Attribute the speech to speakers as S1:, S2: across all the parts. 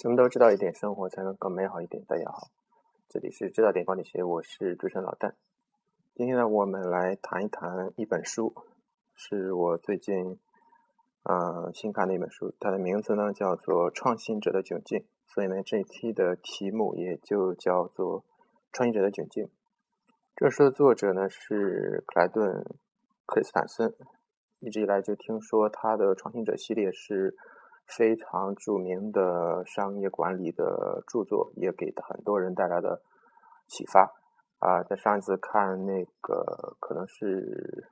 S1: 什么都知道一点，生活才能更美好一点。大家好，这里是知道点管理学，我是主持人老旦。今天呢，我们来谈一谈一本书，是我最近呃新看的一本书，它的名字呢叫做《创新者的窘境》，所以呢这一期的题目也就叫做《创新者的窘境》。这书的作者呢是克莱顿·克里斯坦森，一直以来就听说他的创新者系列是。非常著名的商业管理的著作，也给很多人带来了启发。啊，在上一次看那个可能是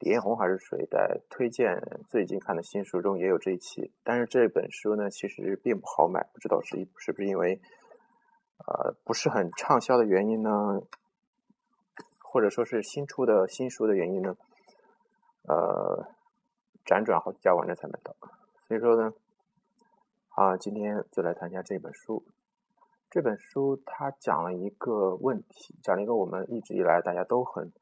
S1: 李彦宏还是谁在推荐最近看的新书中也有这一期。但是这本书呢，其实并不好买，不知道是是不是因为呃不是很畅销的原因呢？或者说是新出的新书的原因呢？呃，辗转好几家网站才买到。所以说呢。啊，今天就来谈一下这本书。这本书它讲了一个问题，讲了一个我们一直以来大家都很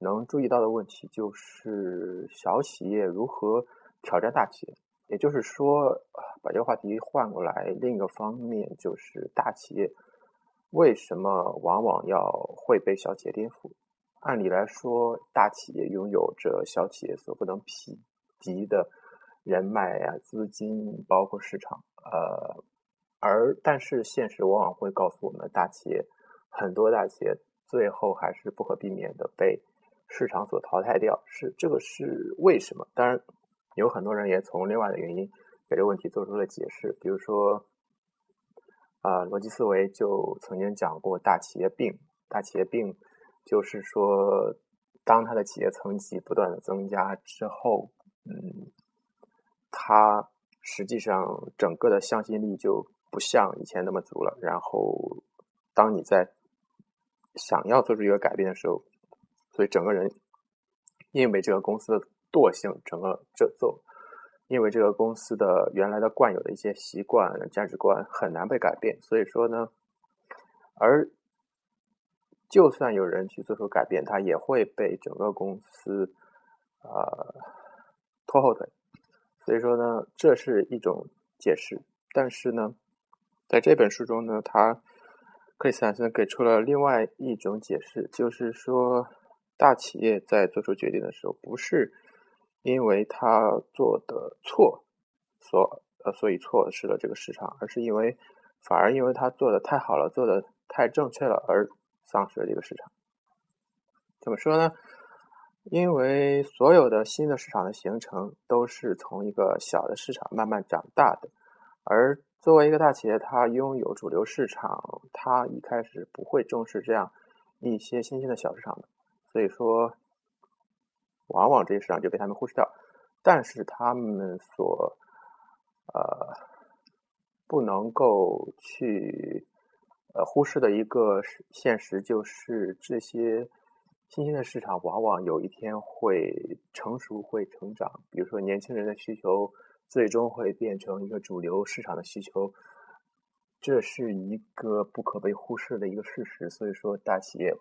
S1: 能注意到的问题，就是小企业如何挑战大企业。也就是说，把这个话题换过来，另一个方面就是大企业为什么往往要会被小企业颠覆？按理来说，大企业拥有着小企业所不能匹敌的人脉呀、资金，包括市场。呃，而但是现实往往会告诉我们，大企业很多大企业最后还是不可避免的被市场所淘汰掉。是这个是为什么？当然，有很多人也从另外的原因给这个问题做出了解释。比如说，啊，逻辑思维就曾经讲过大企业病。大企业病就是说，当它的企业层级不断的增加之后，嗯，他。实际上，整个的向心力就不像以前那么足了。然后，当你在想要做出一个改变的时候，所以整个人因为这个公司的惰性，整个这做，因为这个公司的原来的惯有的一些习惯、价值观很难被改变。所以说呢，而就算有人去做出改变，他也会被整个公司呃拖后腿。所以说呢，这是一种解释。但是呢，在这本书中呢，他克里斯坦森给出了另外一种解释，就是说，大企业在做出决定的时候，不是因为他做的错，所呃所以错失了这个市场，而是因为反而因为他做的太好了，做的太正确了，而丧失了这个市场。怎么说呢？因为所有的新的市场的形成都是从一个小的市场慢慢长大的，而作为一个大企业，它拥有主流市场，它一开始不会重视这样一些新兴的小市场的，所以说，往往这些市场就被他们忽视掉。但是他们所呃不能够去呃忽视的一个现实就是这些。新兴的市场往往有一天会成熟、会成长。比如说，年轻人的需求最终会变成一个主流市场的需求，这是一个不可被忽视的一个事实。所以说，大企业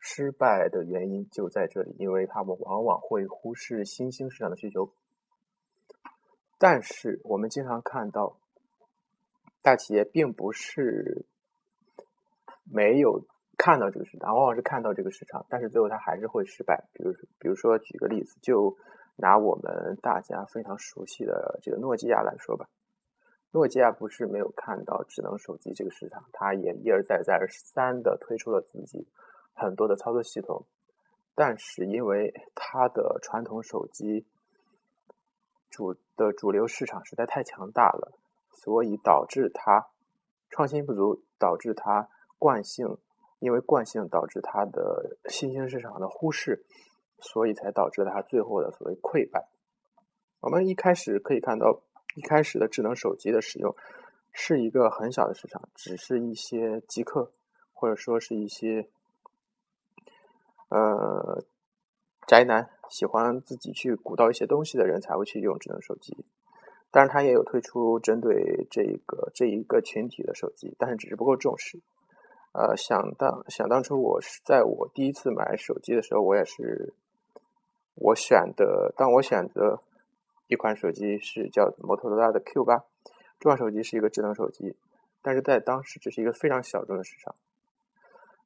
S1: 失败的原因就在这里，因为他们往往会忽视新兴市场的需求。但是，我们经常看到，大企业并不是没有。看到这个市场，往往是看到这个市场，但是最后它还是会失败。比如，比如说举个例子，就拿我们大家非常熟悉的这个诺基亚来说吧。诺基亚不是没有看到智能手机这个市场，它也一而再、再而三的推出了自己很多的操作系统，但是因为它的传统手机主的主流市场实在太强大了，所以导致它创新不足，导致它惯性。因为惯性导致它的新兴市场的忽视，所以才导致它最后的所谓溃败。我们一开始可以看到，一开始的智能手机的使用是一个很小的市场，只是一些极客或者说是一些呃宅男喜欢自己去鼓捣一些东西的人才会去用智能手机。当然，它也有推出针对这个这一个群体的手机，但是只是不够重视。呃，想当想当初，我是在我第一次买手机的时候，我也是我选的。当我选择一款手机是叫摩托罗拉的 Q 八，这款手机是一个智能手机，但是在当时这是一个非常小众的市场。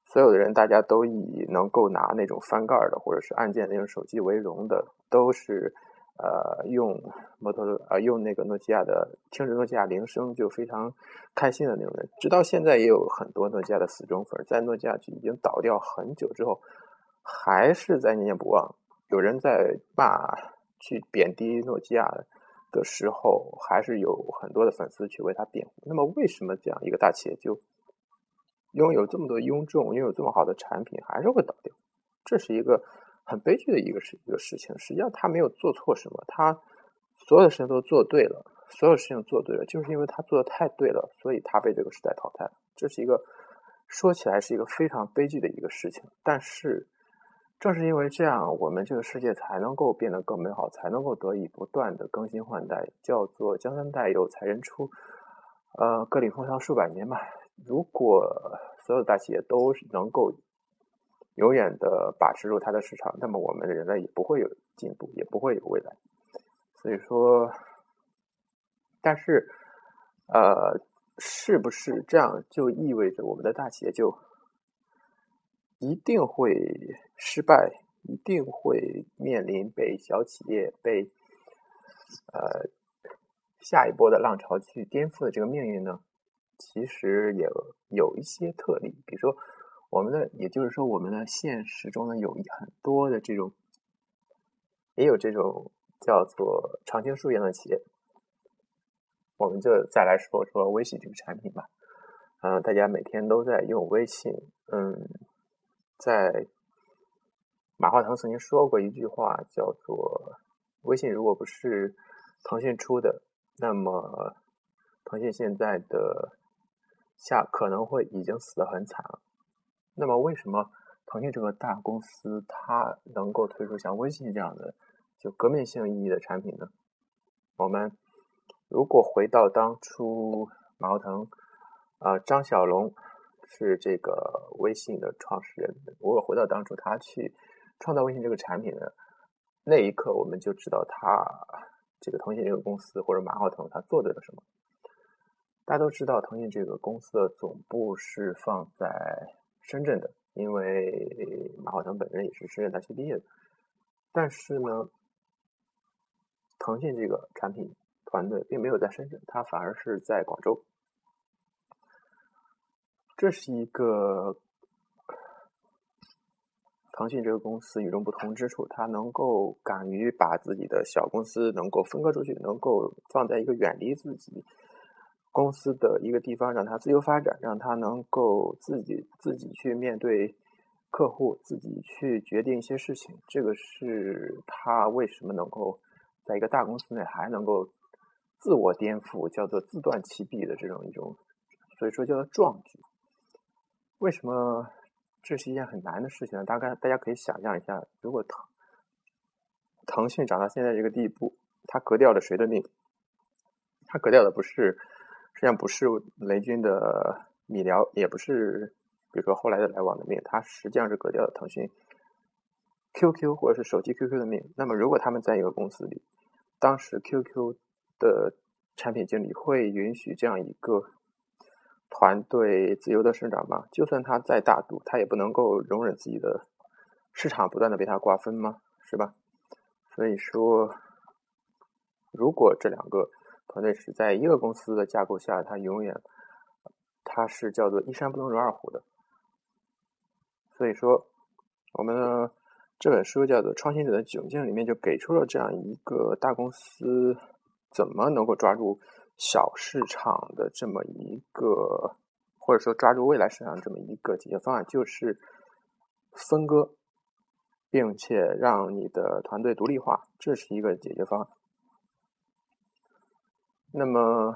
S1: 所有的人，大家都以能够拿那种翻盖的或者是按键那种手机为荣的，都是呃用摩托呃用那个诺基亚的，听着诺基亚铃声就非常开心的那种人。直到现在，也有很多诺基亚的死忠粉，在诺基亚已经倒掉很久之后，还是在念念不忘。有人在骂、去贬低诺基亚的时候，还是有很多的粉丝去为他辩护。那么，为什么这样一个大企业就？拥有这么多拥众，拥有这么好的产品，还是会倒掉，这是一个很悲剧的一个事一个事情。实际上，他没有做错什么，他所有的事情都做对了，所有事情做对了，就是因为他做的太对了，所以他被这个时代淘汰了。这是一个说起来是一个非常悲剧的一个事情。但是，正是因为这样，我们这个世界才能够变得更美好，才能够得以不断的更新换代。叫做江山代有才人出，呃，各领风骚数百年嘛。如果所有大企业都能够永远的把持住它的市场，那么我们的人类也不会有进步，也不会有未来。所以说，但是，呃，是不是这样就意味着我们的大企业就一定会失败，一定会面临被小企业被呃下一波的浪潮去颠覆的这个命运呢？其实也有一些特例，比如说我们的，也就是说我们的现实中呢，有很多的这种，也有这种叫做常青树一样的企业。我们就再来说说微信这个产品吧。嗯，大家每天都在用微信。嗯，在马化腾曾经说过一句话，叫做“微信如果不是腾讯出的，那么腾讯现在的”。下可能会已经死得很惨了。那么，为什么腾讯这个大公司它能够推出像微信这样的就革命性意义的产品呢？我们如果回到当初马化腾，啊，张小龙是这个微信的创始人。如果回到当初他去创造微信这个产品的那一刻，我们就知道他这个腾讯这个公司或者马化腾他做对了什么。大家都知道，腾讯这个公司的总部是放在深圳的，因为马化腾本人也是深圳大学毕业的。但是呢，腾讯这个产品团队并没有在深圳，它反而是在广州。这是一个腾讯这个公司与众不同之处，它能够敢于把自己的小公司能够分割出去，能够放在一个远离自己。公司的一个地方，让他自由发展，让他能够自己自己去面对客户，自己去决定一些事情。这个是他为什么能够在一个大公司内还能够自我颠覆，叫做自断其臂的这种一种，所以说叫做壮举。为什么这是一件很难的事情呢？大概大家可以想象一下，如果腾腾讯长到现在这个地步，它革掉了谁的命？它革掉的不是。实际上不是雷军的米聊，也不是比如说后来的来往的命，它实际上是割掉了腾讯 QQ 或者是手机 QQ 的命。那么如果他们在一个公司里，当时 QQ 的产品经理会允许这样一个团队自由的生长吗？就算他再大度，他也不能够容忍自己的市场不断的被他瓜分吗？是吧？所以说，如果这两个。团队是在一个公司的架构下，它永远，它是叫做一山不能容二虎的。所以说，我们这本书叫做《创新者的窘境》里面就给出了这样一个大公司怎么能够抓住小市场的这么一个，或者说抓住未来市场这么一个解决方案，就是分割，并且让你的团队独立化，这是一个解决方案。那么，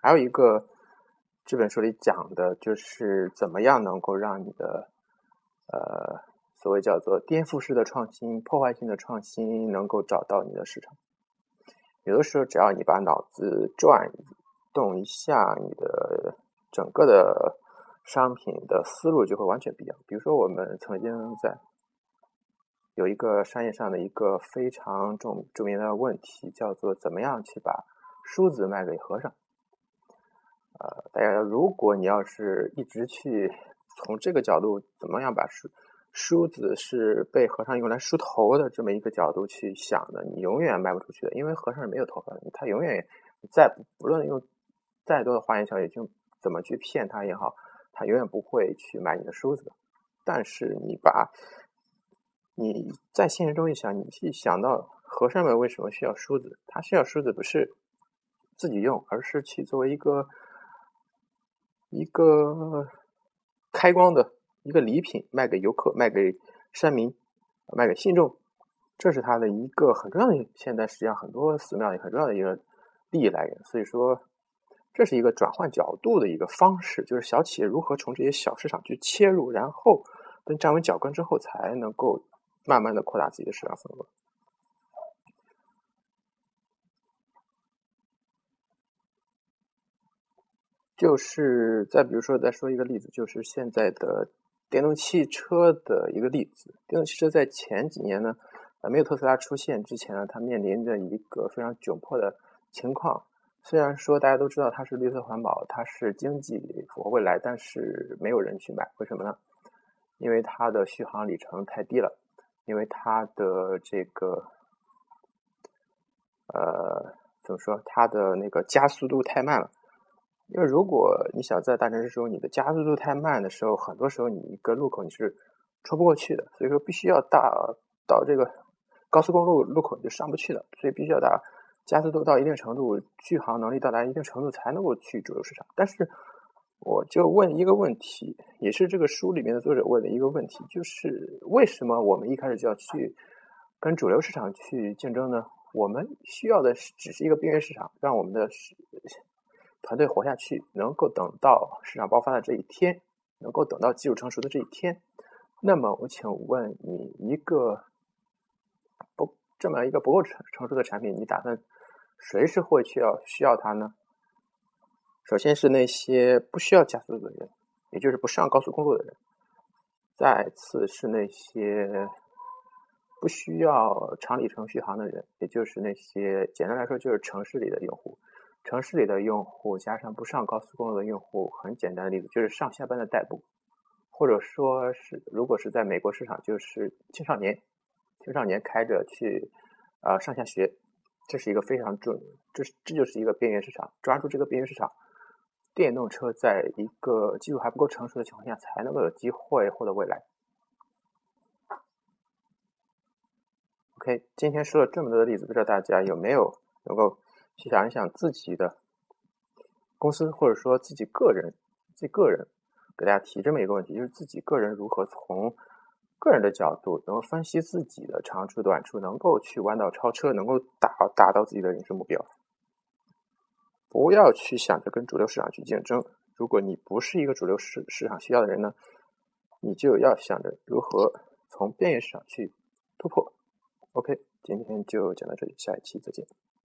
S1: 还有一个这本书里讲的，就是怎么样能够让你的呃所谓叫做颠覆式的创新、破坏性的创新，能够找到你的市场。有的时候，只要你把脑子转动一下，你的整个的商品的思路就会完全不一样。比如说，我们曾经在有一个商业上的一个非常重著名的问题，叫做怎么样去把梳子卖给和尚。呃，大家如果你要是一直去从这个角度，怎么样把梳梳子是被和尚用来梳头的这么一个角度去想的，你永远卖不出去的，因为和尚是没有头发的，他永远再不论用再多的花言巧语，就怎么去骗他也好，他永远不会去买你的梳子。但是你把你在现实中一想，你去想到和尚们为什么需要梳子？他需要梳子不是自己用，而是去作为一个。一个开光的一个礼品，卖给游客，卖给山民，卖给信众，这是他的一个很重要的。现在实际上很多寺庙也很重要的一个利益来源。所以说，这是一个转换角度的一个方式，就是小企业如何从这些小市场去切入，然后等站稳脚跟之后，才能够慢慢的扩大自己的市场份额。就是再比如说，再说一个例子，就是现在的电动汽车的一个例子。电动汽车在前几年呢，呃，没有特斯拉出现之前呢，它面临着一个非常窘迫的情况。虽然说大家都知道它是绿色环保，它是经济符合未来，但是没有人去买，为什么呢？因为它的续航里程太低了，因为它的这个，呃，怎么说？它的那个加速度太慢了。因为如果你想在大城市中，你的加速度太慢的时候，很多时候你一个路口你是冲不过去的，所以说必须要到到这个高速公路路口你就上不去的，所以必须要达加速度到一定程度，续航能力到达一定程度才能够去主流市场。但是我就问一个问题，也是这个书里面的作者问的一个问题，就是为什么我们一开始就要去跟主流市场去竞争呢？我们需要的是只是一个边缘市场，让我们的团队活下去，能够等到市场爆发的这一天，能够等到技术成熟的这一天。那么，我请问你，一个不这么一个不够成成熟的产品，你打算谁是会去要需要它呢？首先是那些不需要加速的人，也就是不上高速公路的人；再次是那些不需要长里程续航的人，也就是那些简单来说就是城市里的用户。城市里的用户加上不上高速公路的用户，很简单的例子就是上下班的代步，或者说是如果是在美国市场，就是青少年，青少年开着去啊上下学，这是一个非常重，这是这就是一个边缘市场，抓住这个边缘市场，电动车在一个技术还不够成熟的情况下，才能够有机会获得未来。OK，今天说了这么多的例子，不知道大家有没有能够。去想一想自己的公司，或者说自己个人，自己个人给大家提这么一个问题，就是自己个人如何从个人的角度，能够分析自己的长处短处，能够去弯道超车，能够达达到自己的人生目标。不要去想着跟主流市场去竞争。如果你不是一个主流市市场需要的人呢，你就要想着如何从边缘市场去突破。OK，今天就讲到这里，下一期再见。